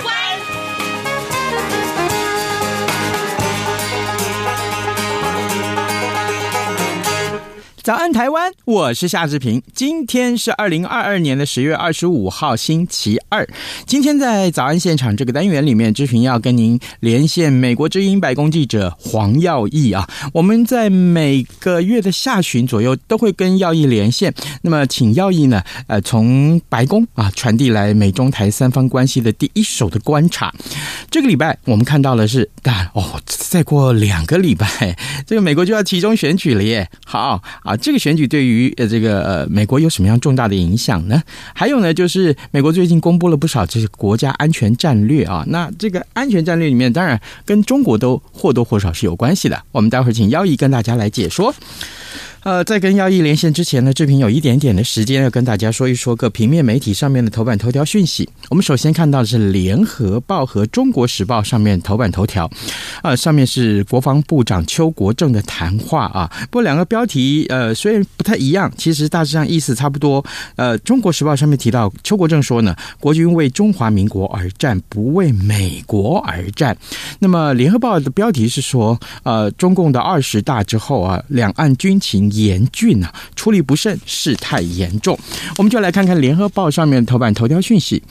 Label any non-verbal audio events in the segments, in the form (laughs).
台早安，台湾！我是夏志平。今天是二零二二年的十月二十五号，星期二。今天在早安现场这个单元里面，志平要跟您连线美国之音白宫记者黄耀毅啊。我们在每个月的下旬左右都会跟耀毅连线。那么，请耀毅呢，呃，从白宫啊传递来美中台三方关系的第一手的观察。这个礼拜我们看到的是，但，哦，再过两个礼拜，这个美国就要期中选举了耶。好啊。这个选举对于呃这个呃美国有什么样重大的影响呢？还有呢，就是美国最近公布了不少这些国家安全战略啊。那这个安全战略里面，当然跟中国都或多或少是有关系的。我们待会儿请妖姨跟大家来解说。呃，在跟耀毅连线之前呢，志平有一点点的时间要跟大家说一说各平面媒体上面的头版头条讯息。我们首先看到的是《联合报》和《中国时报》上面头版头条，呃，上面是国防部长邱国正的谈话啊。不过两个标题呃虽然不太一样，其实大致上意思差不多。呃，《中国时报》上面提到邱国正说呢，国军为中华民国而战，不为美国而战。那么《联合报》的标题是说，呃，中共的二十大之后啊，两岸军情。严峻啊，处理不慎，事态严重。我们就来看看《联合报》上面头版头条讯息：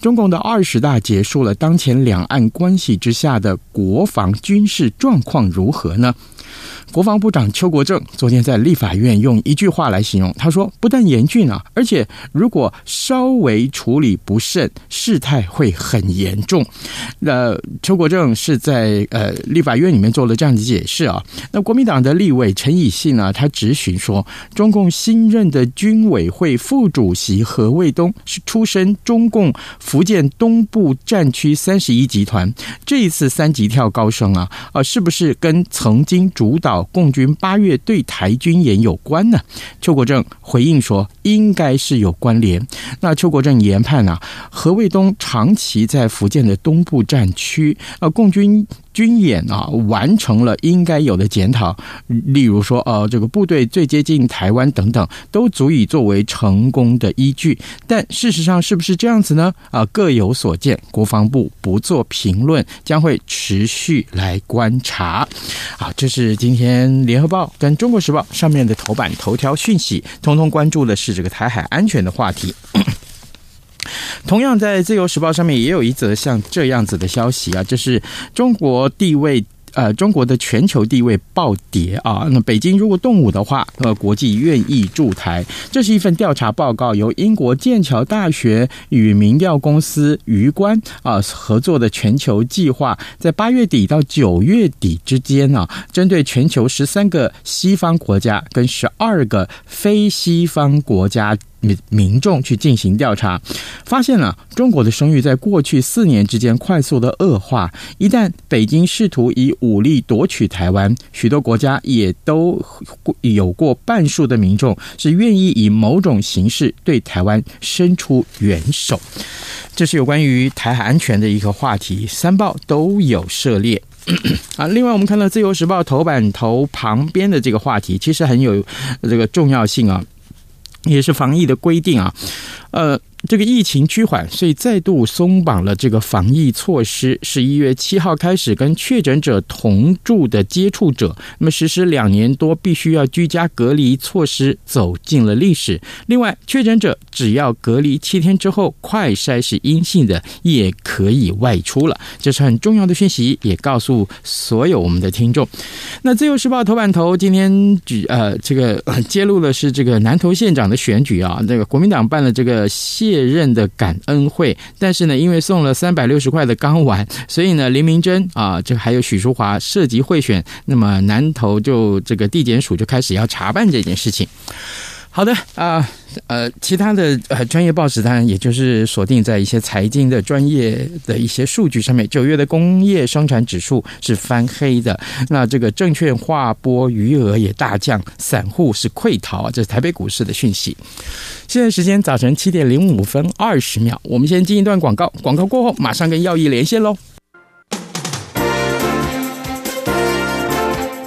中共的二十大结束了，当前两岸关系之下的国防军事状况如何呢？国防部长邱国正昨天在立法院用一句话来形容，他说：“不但严峻啊，而且如果稍微处理不慎，事态会很严重。”那邱国正是在呃立法院里面做了这样的解释啊。那国民党的立委陈以信呢，他质询说：“中共新任的军委会副主席何卫东是出身中共福建东部战区三十一集团，这一次三级跳高升啊，啊，是不是跟曾经主主导？”共军八月对台军演有关呢？邱国正回应说，应该是有关联。那邱国正研判啊，何卫东长期在福建的东部战区，呃，共军。军演啊，完成了应该有的检讨，例如说，呃，这个部队最接近台湾等等，都足以作为成功的依据。但事实上是不是这样子呢？啊，各有所见，国防部不做评论，将会持续来观察。好，这是今天联合报跟中国时报上面的头版头条讯息，通通关注的是这个台海安全的话题。同样，在《自由时报》上面也有一则像这样子的消息啊，这是中国地位。呃，中国的全球地位暴跌啊！那北京如果动武的话，呃，国际愿意驻台。这是一份调查报告，由英国剑桥大学与民调公司鱼观啊合作的全球计划，在八月底到九月底之间啊，针对全球十三个西方国家跟十二个非西方国家。民众去进行调查，发现了中国的声誉在过去四年之间快速的恶化。一旦北京试图以武力夺取台湾，许多国家也都有过半数的民众是愿意以某种形式对台湾伸出援手。这是有关于台海安全的一个话题，三报都有涉猎。(clears throat) 啊，另外我们看到《自由时报》头版头旁边的这个话题，其实很有这个重要性啊。也是防疫的规定啊，呃。这个疫情趋缓，所以再度松绑了这个防疫措施。十一月七号开始，跟确诊者同住的接触者，那么实施两年多必须要居家隔离措施，走进了历史。另外，确诊者只要隔离七天之后，快筛是阴性的，也可以外出了。这是很重要的讯息，也告诉所有我们的听众。那自由时报头版头今天举呃这个揭露的是这个南投县长的选举啊，这个国民党办了这个县。卸任的感恩会，但是呢，因为送了三百六十块的钢丸，所以呢，林明珍啊，这还有许淑华涉及贿选，那么南投就这个地检署就开始要查办这件事情。好的啊，呃，其他的呃专业报纸当然也就是锁定在一些财经的专业的一些数据上面。九月的工业生产指数是翻黑的，那这个证券划拨余额也大降，散户是溃逃，这是台北股市的讯息。现在时间早晨七点零五分二十秒，我们先进一段广告，广告过后马上跟耀毅连线喽。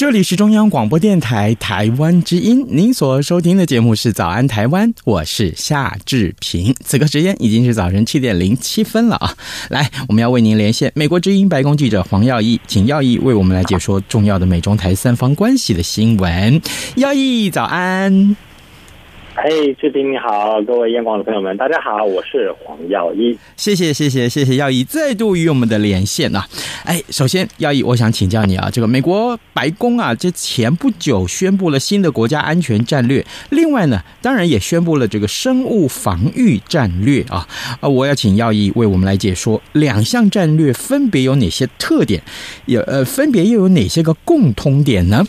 这里是中央广播电台台湾之音，您所收听的节目是《早安台湾》，我是夏志平。此刻时间已经是早晨七点零七分了啊！来，我们要为您连线美国之音白宫记者黄耀义，请耀义为我们来解说重要的美中台三方关系的新闻。耀义，早安。哎，志平你好，各位央广的朋友们，大家好，我是黄耀一。谢谢谢谢谢谢耀一再度与我们的连线啊！哎，首先耀一，我想请教你啊，这个美国白宫啊，这前不久宣布了新的国家安全战略，另外呢，当然也宣布了这个生物防御战略啊啊！我要请耀一为我们来解说两项战略分别有哪些特点，有呃，分别又有哪些个共通点呢？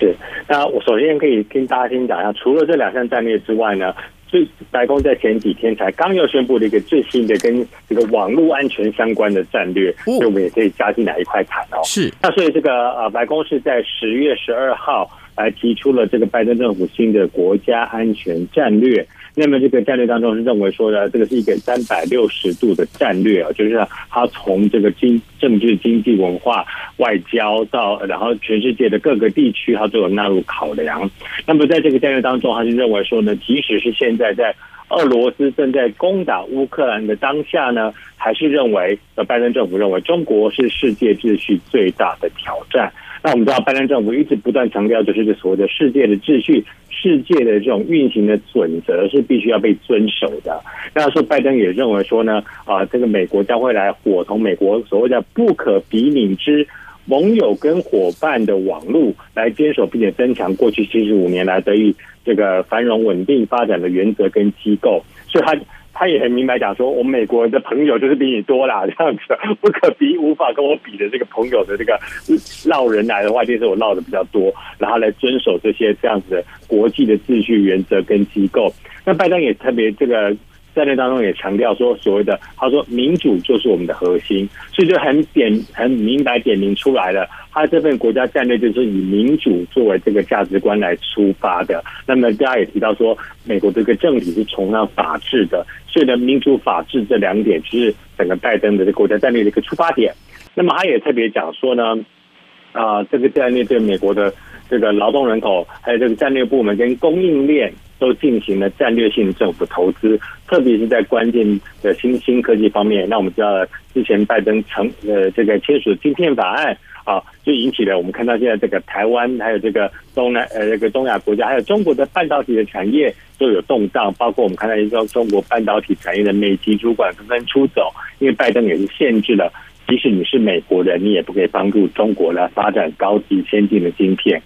对。那我首先可以跟大家先讲一下，除了这两项战略之外呢，最白宫在前几天才刚又宣布了一个最新的跟这个网络安全相关的战略，所以我们也可以加进来一块谈哦。是。那所以这个呃，白宫是在十月十二号来提出了这个拜登政府新的国家安全战略。那么这个战略当中是认为说呢，这个是一个三百六十度的战略啊，就是它从这个经政治、经济、文化、外交到然后全世界的各个地区，它都有纳入考量。那么在这个战略当中，他就认为说呢，即使是现在在俄罗斯正在攻打乌克兰的当下呢，还是认为呃，拜登政府认为中国是世界秩序最大的挑战。那我们知道，拜登政府一直不断强调，就是这所谓的世界的秩序。世界的这种运行的准则是必须要被遵守的。那说拜登也认为说呢，啊，这个美国将会来伙同美国所谓的不可比拟之盟友跟伙伴的网络，来坚守并且增强过去七十五年来得以这个繁荣稳定发展的原则跟机构。所以他。他也很明白讲说，我们美国人的朋友就是比你多啦，这样子不可比，无法跟我比的这个朋友的这个闹人来的话，就是我闹的比较多，然后来遵守这些这样子的国际的秩序原则跟机构。那拜登也特别这个。战略当中也强调说，所谓的他说民主就是我们的核心，所以就很点很明白点明出来了。他这份国家战略就是以民主作为这个价值观来出发的。那么大家也提到说，美国这个政体是崇尚法治的，所以呢，民主法治这两点就是整个拜登的这国家战略的一个出发点。那么他也特别讲说呢，啊，这个战略对美国的这个劳动人口，还有这个战略部门跟供应链。都进行了战略性政府投资，特别是在关键的新兴科技方面。那我们知道，之前拜登成呃这个签署的晶片法案啊，就引起了我们看到现在这个台湾还有这个东南呃这个东亚国家，还有中国的半导体的产业都有动荡。包括我们看到一个中国半导体产业的美籍主管纷纷出走，因为拜登也是限制了即使你是美国人，你也不可以帮助中国来发展高级先进的晶片。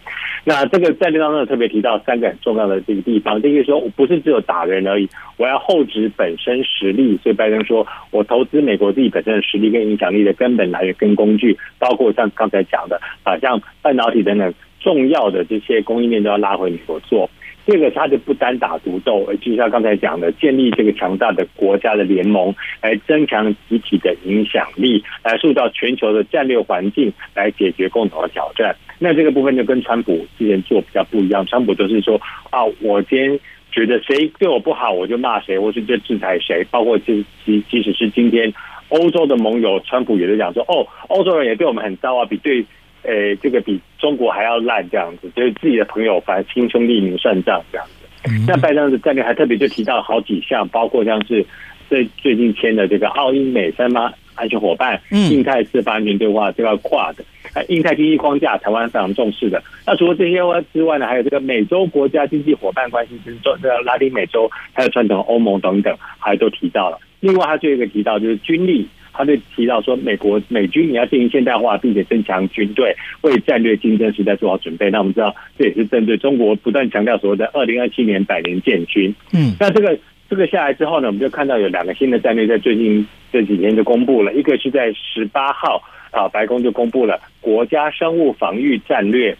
那这个战略当中特别提到三个很重要的这个地方，第一个说，我不是只有打人而已，我要厚植本身实力。所以拜登说我投资美国自己本身的实力跟影响力的根本来源跟工具，包括像刚才讲的啊，像半导体等等重要的这些供应链都要拉回美国做。这个他就不单打独斗，而就像刚才讲的，建立这个强大的国家的联盟，来增强集体的影响力，来塑造全球的战略环境，来解决共同的挑战。那这个部分就跟川普之前做比较不一样，川普就是说啊，我今天觉得谁对我不好，我就骂谁，或是就制裁谁，包括即即即使是今天欧洲的盟友，川普也是讲说，哦，欧洲人也对我们很糟啊，比对。诶，这个比中国还要烂，这样子，就是自己的朋友反而亲兄弟明算账这样子。那拜登的战略还特别就提到好几项，包括像是最最近签的这个澳英美三方安全伙伴、印太四方安全对话这个 QUAD，印太经济框架，台湾非常重视的。那除了这些之外呢，还有这个美洲国家经济伙伴关系，就是拉丁美洲，还有传统欧盟等等，还都提到了。另外，他最后一个提到就是军力。他就提到说，美国美军也要进行现代化，并且增强军队，为战略竞争时代做好准备。那我们知道，这也是针对中国不断强调所谓的二零二七年百年建军。嗯，那这个这个下来之后呢，我们就看到有两个新的战略在最近这几天就公布了，一个是在十八号啊，白宫就公布了国家生物防御战略。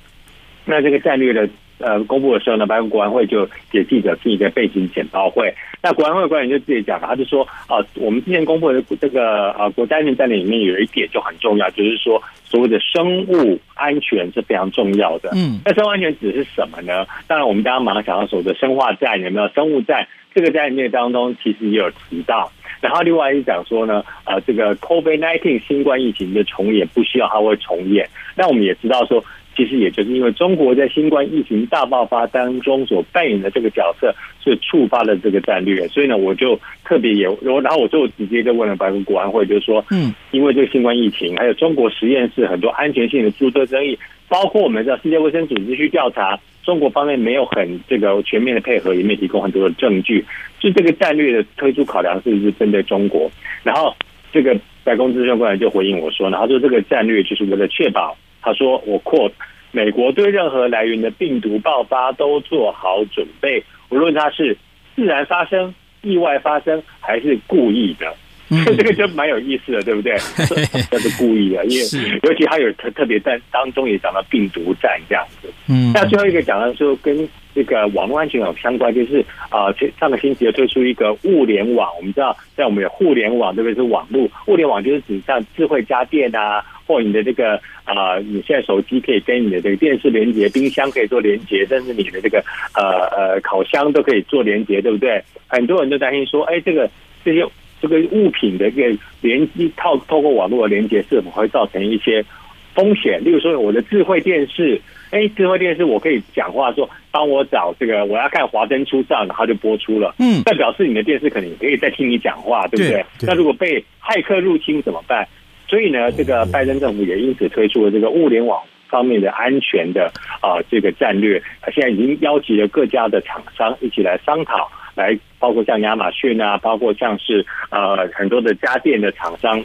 那这个战略的。呃，公布的时候呢，白宫国安会就给记者进一个背景简报会。那国安会官员就自己讲，他就说啊，我们之前公布的这个呃国家安全战略里面有一点就很重要，就是说所谓的生物安全是非常重要的。嗯，那生物安全指的是什么呢？当然，我们刚刚马上想到所谓的生化战有没有？生物战这个在里面当中其实也有提到。然后另外一讲说呢，呃，这个 COVID-19 新冠疫情的重演不需要它会重演。那我们也知道说。其实也就是因为中国在新冠疫情大爆发当中所扮演的这个角色，是触发了这个战略，所以呢，我就特别也，然后我就直接就问了白宫国安会，就是说，嗯，因为这个新冠疫情，还有中国实验室很多安全性的诸多争议，包括我们知道世界卫生组织去调查，中国方面没有很这个全面的配合，也没提供很多的证据，就这个战略的推出考量是不是针对中国？然后这个白宫资深官员就回应我说，然后说这个战略就是为了确保。他说：“我 quote，美国对任何来源的病毒爆发都做好准备，无论它是自然发生、意外发生还是故意的。嗯” (laughs) 这个就蛮有意思的，对不对？(laughs) 这是故意的，因为尤其他有特特别在当中也讲到病毒战这样子。嗯，那最后一个讲到说跟。这个网络安全有相关，就是啊，上个星期又推出一个物联网。我们知道，在我们有互联网，特别是网络物联网，就是指像智慧家电啊，或你的这个啊，你现在手机可以跟你的这个电视连接，冰箱可以做连接，甚至你的这个呃呃烤箱都可以做连接，对不对？很多人都担心说，哎，这个这些这个物品的一个连接，透透过网络的连接，是否会造成一些风险？例如说，我的智慧电视。哎，智慧电视我可以讲话说，帮我找这个，我要看《华灯初上》，然后就播出了。嗯，那表示你的电视可能也可以在听你讲话，对不对？对，那如果被骇客入侵怎么办？所以呢，这个拜登政府也因此推出了这个物联网方面的安全的啊这个战略。现在已经邀集了各家的厂商一起来商讨，来包括像亚马逊啊，包括像是呃很多的家电的厂商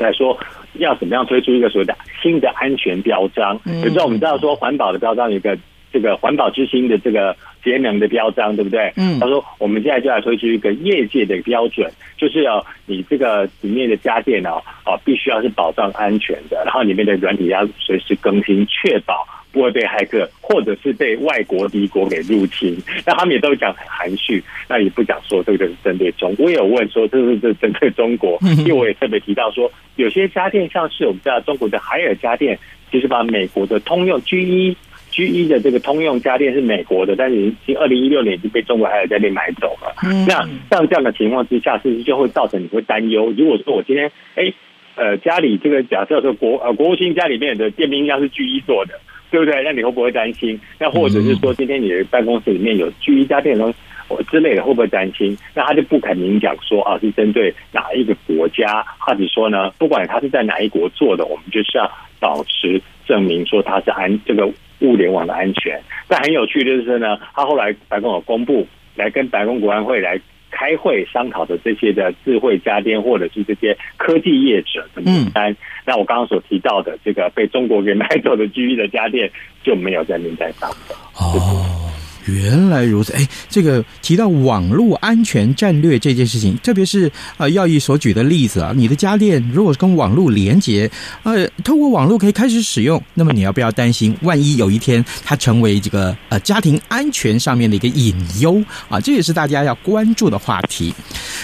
来说。要怎么样推出一个所谓的新的安全标章？比如说，我们知道说环保的标章有一个这个环保之星的这个节能的标章，对不对？嗯，他说我们现在就要推出一个业界的标准，就是要你这个里面的家电哦，哦，必须要是保障安全的，然后里面的软体要随时更新，确保。不会被骇客，或者是被外国敌国给入侵。那他们也都讲很含蓄，那也不讲说这个就是针对中国。我也有问说，这是这是针对中国？因为我也特别提到说，有些家电像是我们知道中国的海尔家电，其实把美国的通用 G 一 G 一的这个通用家电是美国的，但是已经二零一六年已经被中国海尔家电买走了。那像这样的情况之下，是不是就会造成你会担忧？如果说我今天哎呃家里这个假设说国呃国务卿家里面的电冰箱是 G 一做的。对不对？那你会不会担心？那或者是说，今天你的办公室里面有 GE 家电东西之类的，会不会担心？那他就不肯明讲说啊，是针对哪一个国家，或者说呢，不管他是在哪一国做的，我们就是要保持证明说他是安这个物联网的安全。但很有趣的就是呢，他后来白宫有公布，来跟白宫国安会来开会商讨的这些的智慧家电或者是这些科技业者的名单。嗯、那我刚刚所提到的这个被中国给买走的 GE 的家电就没有在名单上。哦。原来如此，哎，这个提到网络安全战略这件事情，特别是呃，耀毅所举的例子啊，你的家电如果跟网络连接，呃，透过网络可以开始使用，那么你要不要担心，万一有一天它成为这个呃家庭安全上面的一个隐忧啊？这也是大家要关注的话题。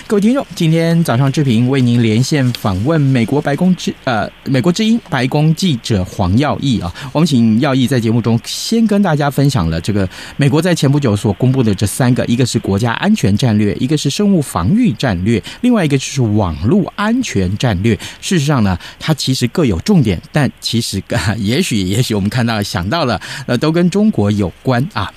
各位听众，今天早上志平为您连线访问美国白宫之呃美国之音白宫记者黄耀毅啊，我们请耀毅在节目中先跟大家分享了这个美国在。在前不久所公布的这三个，一个是国家安全战略，一个是生物防御战略，另外一个就是网络安全战略。事实上呢，它其实各有重点，但其实也许也许我们看到想到了，呃，都跟中国有关啊。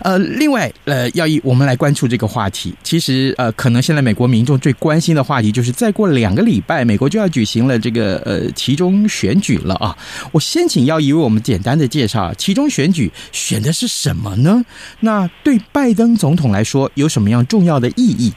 呃，另外呃，要以我们来关注这个话题。其实呃，可能现在美国民众最关心的话题就是，再过两个礼拜，美国就要举行了这个呃其中选举了啊。我先请要以为我们简单的介绍其中选举选的是什么呢？那对拜登总统来说有什么样重要的意义？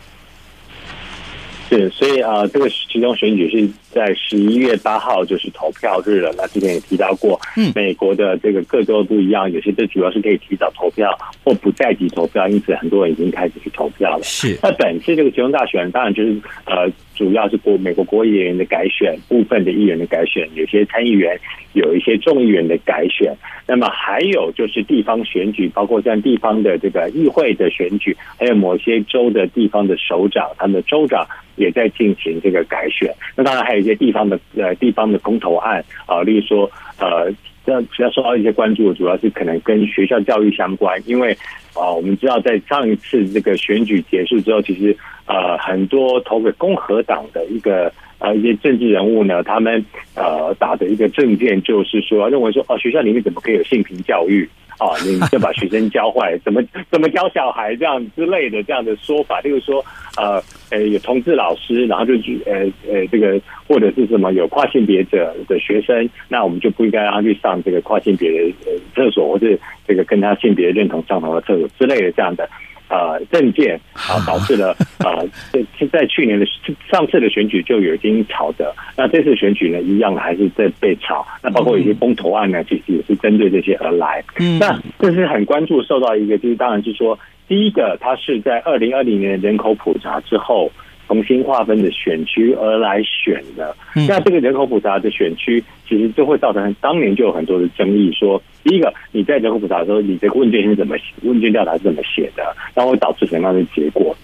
是，所以啊、呃，这个其中选举是在十一月八号，就是投票日了。那之前也提到过，嗯，美国的这个各州不一样，有些州主要是可以提早投票或不在籍投票，因此很多人已经开始去投票了。是，那本次这个集中大选，当然就是呃，主要是国美国国会议员的改选，部分的议员的改选，有些参议员，有一些众议员的改选。那么还有就是地方选举，包括像地方的这个议会的选举，还有某些州的地方的首长，他们的州长也在进行这个改选。那当然还有一些地方的呃地方的公投案啊，例如说呃，这主要受到一些关注，主要是可能跟学校教育相关，因为啊，我们知道在上一次这个选举结束之后，其实呃很多投给共和党的一个。呃，一些政治人物呢，他们呃打的一个政见就是说，认为说哦，学校里面怎么可以有性平教育啊？你就把学生教坏，怎么怎么教小孩这样之类的这样的说法，就是说呃呃有同志老师，然后就呃呃这个或者是什么有跨性别者的学生，那我们就不应该让他去上这个跨性别的厕所，或者这个跟他性别认同相同的厕所之类的这样的。呃，政见啊，导致了 (laughs) 呃，在在去年的上次的选举就已经炒的，那这次选举呢，一样还是在被炒。那包括有些公投案呢，其实也是针对这些而来。嗯，那这是很关注，受到一个就是，当然就是说，第一个，它是在二零二零年人口普查之后。重新划分的选区而来选的，那这个人口普查的选区，其实就会造成当年就有很多的争议。说，第一个，你在人口普查的时候，你这个问卷是怎么问卷调查是怎么写的，然后会导致什么样的结果？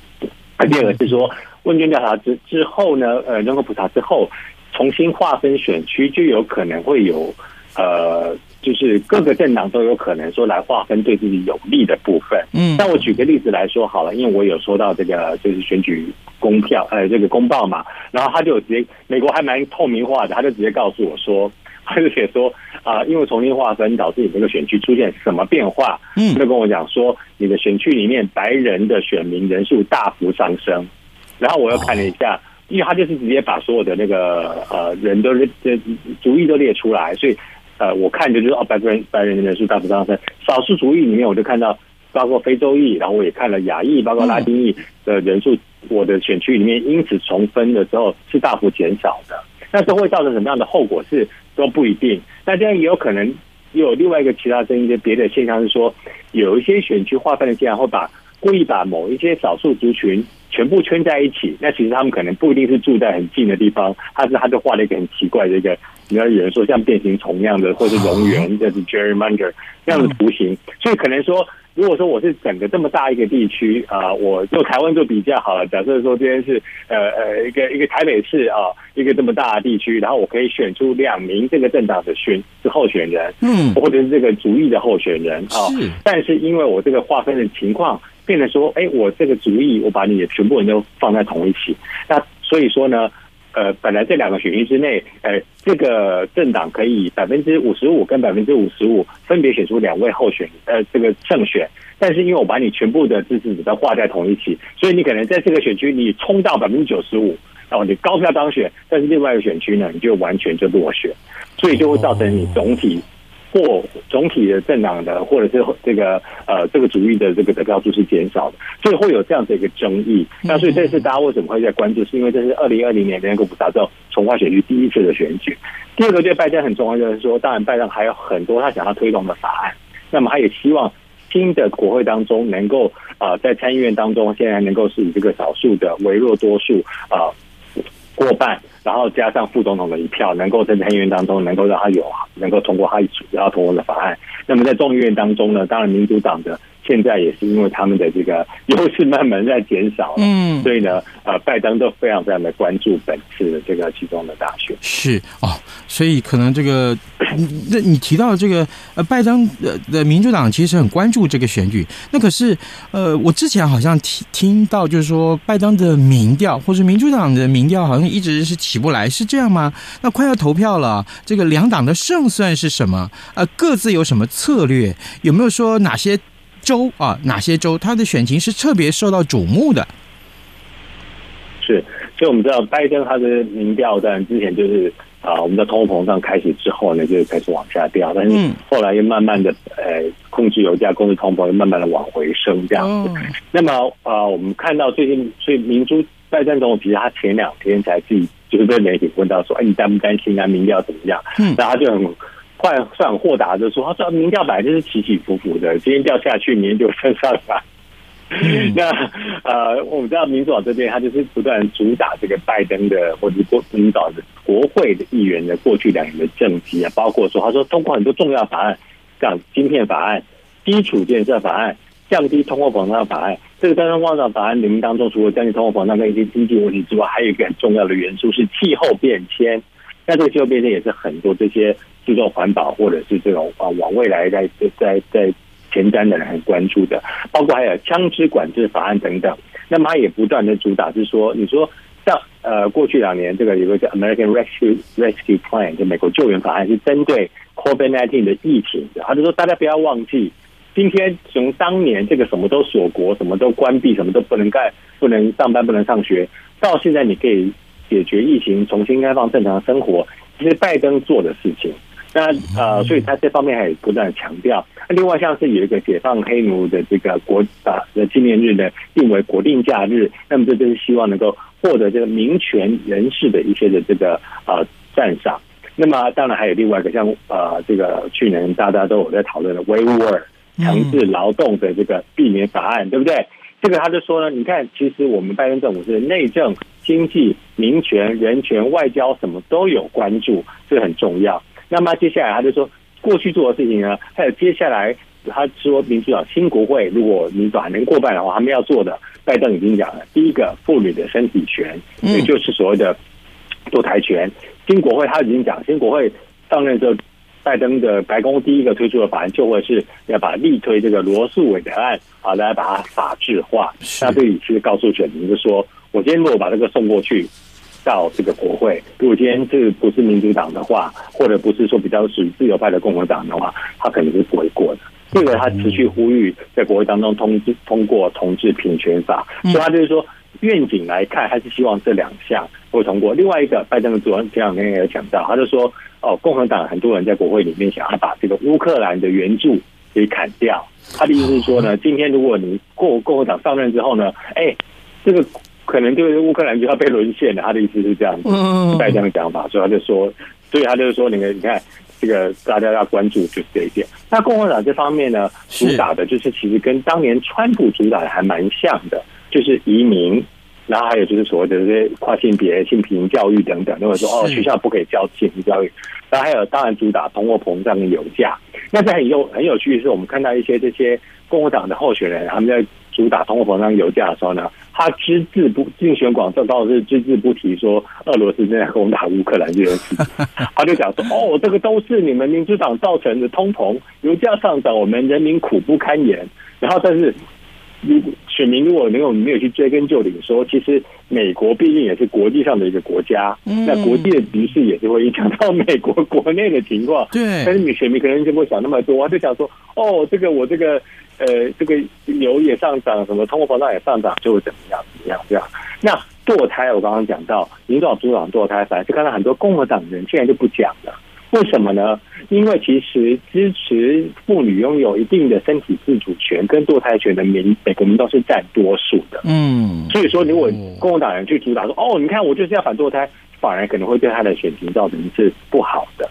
那第二个是说，问卷调查之之后呢，呃，人口普查之后重新划分选区，就有可能会有呃。就是各个政党都有可能说来划分对自己有利的部分。嗯，那我举个例子来说好了，因为我有收到这个就是选举公票，呃，这个公报嘛，然后他就直接美国还蛮透明化的，他就直接告诉我说，(laughs) 他就写说啊，因为重新划分导致你这个选区出现什么变化，嗯，就跟我讲说你的选区里面白人的选民人数大幅上升，然后我又看了一下，因为他就是直接把所有的那个呃人都列族裔都列出来，所以。呃，我看就是哦，白人白人的人数大幅上升，少数族裔里面我就看到，包括非洲裔，然后我也看了亚裔，包括拉丁裔的人数，我的选区里面因此重分的时候是大幅减少的。那这会造成什么样的后果是都不一定。那这样也有可能又有另外一个其他争议的别的现象是说，有一些选区划分的现象会把故意把某一些少数族群全部圈在一起，那其实他们可能不一定是住在很近的地方，他是他就画了一个很奇怪的一个。你要有人说像变形虫一样的，或是蝾螈，就是 gerrymander 这样的图形，所以可能说，如果说我是整个这么大一个地区啊，我就台湾做比较好了。假设说这边是呃呃一个一个台北市啊，一个这么大的地区，然后我可以选出两名这个政党的选是候选人，嗯，或者是这个主义的候选人啊。但是因为我这个划分的情况变成说，哎，我这个主意我把你的全部人都放在同一起，那所以说呢。呃，本来这两个选区之内，呃，这个政党可以百分之五十五跟百分之五十五分别选出两位候选，呃，这个胜选。但是因为我把你全部的支持者都画在同一起，所以你可能在这个选区你冲到百分之九十五，然后你高票当选，但是另外一个选区呢，你就完全就落选，所以就会造成你总体或总体的政党的，或者是这个呃这个主义的这个得票数是减少的，所以会有这样的一个争议。那所以这次大家为什么会在关注？是因为这是二零二零年联合国达到重划选区第一次的选举。第二个对拜登很重要，就是说，当然拜登还有很多他想要推动的法案，那么他也希望新的国会当中能够啊、呃，在参议院当中现在能够是以这个少数的微弱多数啊。呃过半，然后加上副总统的一票，能够在参议院当中能够让他有能够通过他主要通过的法案。那么在众议院当中呢，当然民主党的。现在也是因为他们的这个优势慢慢在减少，嗯，所以呢，呃，拜登都非常非常的关注本次的这个其中的大选。是哦，所以可能这个，那你提到这个，呃，拜登的的民主党其实很关注这个选举。那可是，呃，我之前好像听听到，就是说拜登的民调或者民主党的民调好像一直是起不来，是这样吗？那快要投票了，这个两党的胜算是什么？呃，各自有什么策略？有没有说哪些？州啊，哪些州他的选情是特别受到瞩目的？是，所以我们知道拜登他的民调，在之前就是啊，我们的通货膨胀开始之后呢，就开始往下掉，但是后来又慢慢的呃控制油价，控制通膨，又慢慢的往回升这样子。嗯、那么啊，我们看到最近，所以民主拜登总统其实他前两天才自己就是被媒体问到说，哎，你担不担心啊？民调怎么样？嗯，然后他就很。换算很豁达的说，他说民调本来就是起起伏伏的，今天掉下去，明天就升上来。嗯、(laughs) 那呃，我们知道民主党这边，他就是不断主打这个拜登的，或者是国民主党的国会的议员的过去两年的政绩啊，包括说，他说通过很多重要法案，像芯片法案、基础建设法案、降低通货膨胀法案。这个通货膨胀法案里面当中，除了降低通货膨胀跟一些经济问题之外，还有一个很重要的元素是气候变迁。那这个气候变迁也是很多这些。注重环保，或者是这种啊，往未来在在在前瞻的人很关注的，包括还有枪支管制法案等等。那么他也不断的主打，是说，你说像呃过去两年这个有个叫 American Rescue Rescue Plan，就美国救援法案，是针对 COVID-19 的疫情的。他就说，大家不要忘记，今天从当年这个什么都锁国，什么都关闭，什么都不能干，不能上班，不能上学，到现在你可以解决疫情，重新开放正常生活，这是拜登做的事情。那呃，所以他这方面还不断强调。那另外像是有一个解放黑奴的这个国啊的纪念日呢，定为国定假日。那么这就是希望能够获得这个民权人士的一些的这个呃赞赏。那么当然还有另外一个像呃这个去年大家都有在讨论的维吾尔强制劳动的这个避免法案，对不对？这个他就说呢，你看，其实我们拜登政府是内政、经济、民权、人权、外交什么都有关注，这个很重要。那么接下来他就说，过去做的事情呢，还有接下来他说民主党新国会如果民主党还能过半的话，他们要做的，拜登已经讲了，第一个妇女的身体权，也就是所谓的堕胎权。新国会他已经讲，新国会上任之后，拜登的白宫第一个推出的法案就会是要把力推这个罗素韦德案啊，来把它法制化。那这里是告诉选民就说，我今天如果把这个送过去。到这个国会，如果今天这不是民主党的话，或者不是说比较属于自由派的共和党的话，他肯定是不会过的。这个他持续呼吁在国会当中通通过同志平权法，所以他就是说愿景来看，还是希望这两项会通过。另外一个，拜登的主任前两天也有讲到，他就说哦，共和党很多人在国会里面想要把这个乌克兰的援助给砍掉。他的意思是说呢，今天如果你过共和党上任之后呢，哎，这个。可能就是乌克兰就要被沦陷了，他的意思是这样子，带这样的讲法，所以他就说，所以他就是说，你们，你看这个大家要关注就是这一点。那共和党这方面呢，主打的就是其实跟当年川普主打的还蛮像的，就是移民，然后还有就是所谓的这些跨性别、性平教育等等，那么说哦，学校不可以教性平教育，然后还有当然主打通货膨胀跟油价。那这很有很有趣的是，我们看到一些这些共和党的候选人他们在主打通货膨胀、油价的时候呢。他只字不竞选广告，倒是只字不提说俄罗斯正在攻打乌克兰这件事。(laughs) 他就讲说：“哦，这个都是你们民主党造成的通膨，油价上涨，我们人民苦不堪言。”然后，但是选民如果没有没有去追根究底，说其实美国毕竟也是国际上的一个国家，那国际的局势也是会影响到美国国内的情况。对，但是你选民可能就不会想那么多，他就想说：“哦，这个我这个。”呃，这个油也上涨，什么通货膨胀也上涨，就会怎么样怎么样这样。那堕胎，我刚刚讲到，民主党主党堕胎，反正就看到很多共和党人现在就不讲了。为什么呢？因为其实支持妇女拥有一定的身体自主权跟堕胎权的民美国民众是占多数的。嗯，所以说，如果共和党人去主打说，哦，你看我就是要反堕胎，反而可能会对他的选情造成是不好的。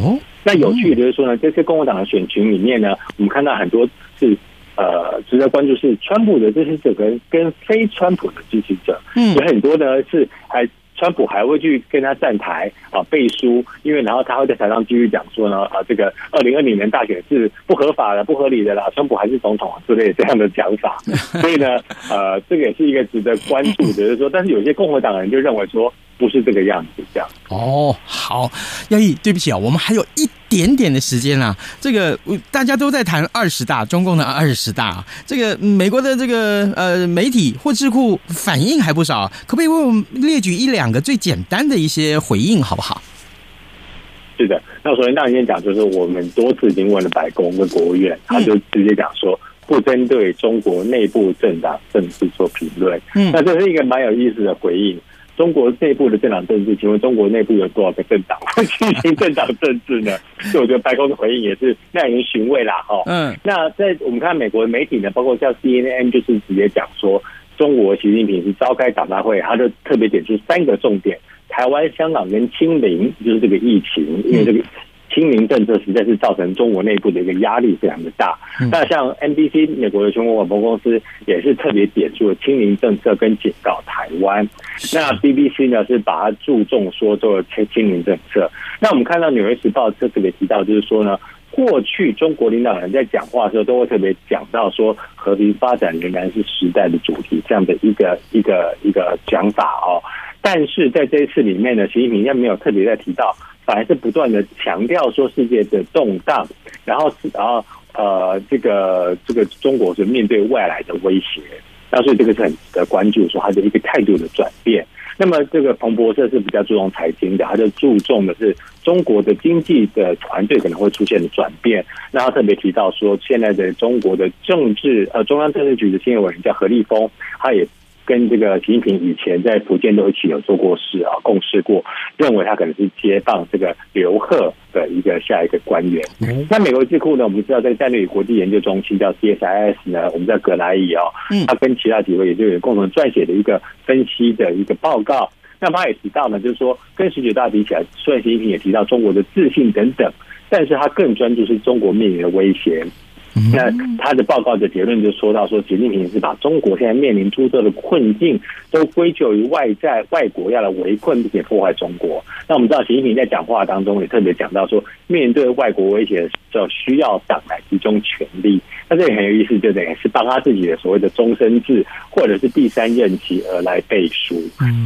哦，那有趣的就是说呢，这次共和党的选群里面呢，我们看到很多是呃值得关注，是川普的支持者跟跟非川普的支持者，嗯，有很多呢是还。川普还会去跟他站台啊背书，因为然后他会在台上继续讲说呢啊，这个二零二零年大选是不合法的、不合理的啦，川普还是总统之类这样的讲法。(laughs) 所以呢，呃，这个也是一个值得关注的，就是说，但是有些共和党人就认为说。不是这个样子，这样哦。好，亚毅，对不起啊，我们还有一点点的时间啊。这个大家都在谈二十大，中共的二十大，这个美国的这个呃媒体或智库反应还不少，可不可以为我们列举一两个最简单的一些回应，好不好？是的，那首先当然先讲，就是我们多次已经问了白宫跟国务院，他就直接讲说不针对中国内部政党政治做评论。嗯，那这是一个蛮有意思的回应。中国内部的政党政治，请问中国内部有多少个政党会进行政党政治呢？(laughs) 所以我觉得白宫的回应也是耐人寻味啦。哈，嗯，那在我们看美国的媒体呢，包括像 CNN 就是直接讲说，中国习近平是召开党大会，他就特别点出三个重点：台湾、香港跟清零，就是这个疫情，因为这个。清零政策实在是造成中国内部的一个压力非常的大。那像 NBC 美国的全国广播公司也是特别点出了清零政策跟警告台湾。那 BBC 呢是把它注重说做了清清零政策。那我们看到《纽约时报》特别提到，就是说呢，过去中国领导人在讲话的时候都会特别讲到说和平发展仍然是时代的主题这样的一个一个一个讲法哦。但是在这一次里面呢，习近平也没有特别在提到。反而是不断的强调说世界的动荡，然后然后呃，这个这个中国是面对外来的威胁，那所以这个是很值得关注，说他的一个态度的转变。那么这个彭博社是比较注重财经的，他就注重的是中国的经济的团队可能会出现的转变。那他特别提到说，现在的中国的政治呃中央政治局的新闻委员叫何立峰，他也。跟这个习近平以前在福建都一起有做过事啊，共事过，认为他可能是接棒这个刘鹤的一个下一个官员。那美国智库呢，我们知道在战略与国际研究中心叫 CSIS 呢，我们叫葛莱伊哦，他跟其他几位研究员共同撰写的一个分析的一个报告。那他也提到呢，就是说跟十九大比起来，虽然习近平也提到中国的自信等等，但是他更专注是中国面临的威胁。那他的报告的结论就说到说，习近平是把中国现在面临诸多的困境都归咎于外在外国要来围困并且破坏中国。那我们知道，习近平在讲话当中也特别讲到说，面对外国威胁的时候，需要党来集中权力。那这也很有意思，就等于是帮他自己的所谓的终身制或者是第三任期而来背书。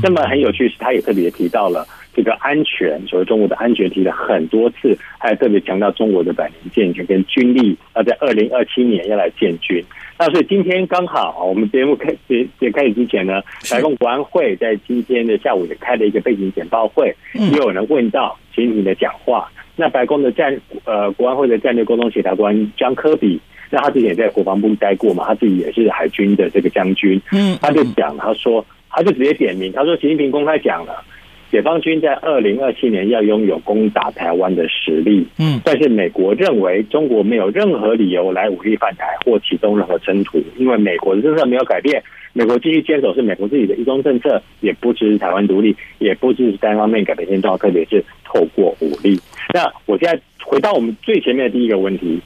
那么很有趣是，他也特别提到了。这个安全，所谓中国的安全提了很多次，还特别强调中国的百年建军跟军力要在二零二七年要来建军。那所以今天刚好，我们节目开节节开始之前呢，白宫国安会在今天的下午也开了一个背景简报会，也有人问到习近平的讲话。那白宫的战呃国安会的战略沟通协调官张科比，那他之前也在国防部待过嘛，他自己也是海军的这个将军，嗯，他就讲他说，他就直接点名，他说习近平公开讲了。解放军在二零二七年要拥有攻打台湾的实力，嗯，但是美国认为中国没有任何理由来武力犯台或启动任何冲突，因为美国的政策没有改变，美国继续坚守是美国自己的一中政策，也不支持台湾独立，也不支持单方面改变现状，特别是透过武力。那我现在回到我们最前面的第一个问题，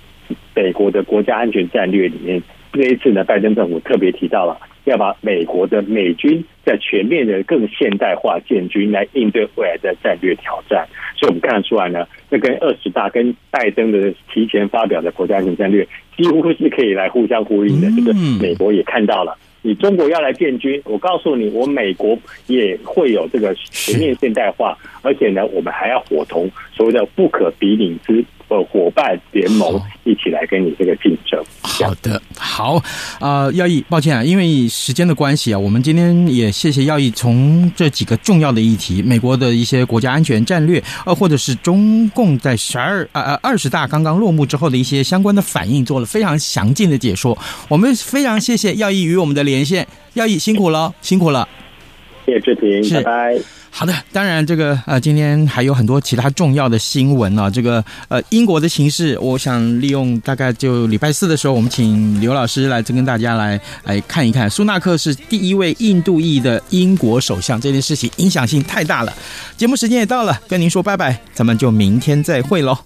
美国的国家安全战略里面，这一次呢，拜登政府特别提到了。要把美国的美军在全面的更现代化建军，来应对未来的战略挑战。所以，我们看得出来呢，这跟二十大跟拜登的提前发表的国家安全战略，几乎是可以来互相呼应的。这个美国也看到了，你中国要来建军，我告诉你，我美国也会有这个全面现代化，而且呢，我们还要伙同所谓的不可比拟之。呃，伙伴联盟一起来跟你这个竞争。好的，好啊，呃，耀毅，抱歉啊，因为时间的关系啊，我们今天也谢谢耀毅从这几个重要的议题，美国的一些国家安全战略，呃，或者是中共在十二呃呃二十大刚刚落幕之后的一些相关的反应，做了非常详尽的解说。我们非常谢谢耀毅与我们的连线，耀毅辛苦了，辛苦了。谢谢志平，拜拜。好的，当然这个呃，今天还有很多其他重要的新闻啊。这个呃，英国的形势，我想利用大概就礼拜四的时候，我们请刘老师来跟大家来来看一看。苏纳克是第一位印度裔的英国首相，这件事情影响性太大了。节目时间也到了，跟您说拜拜，咱们就明天再会喽。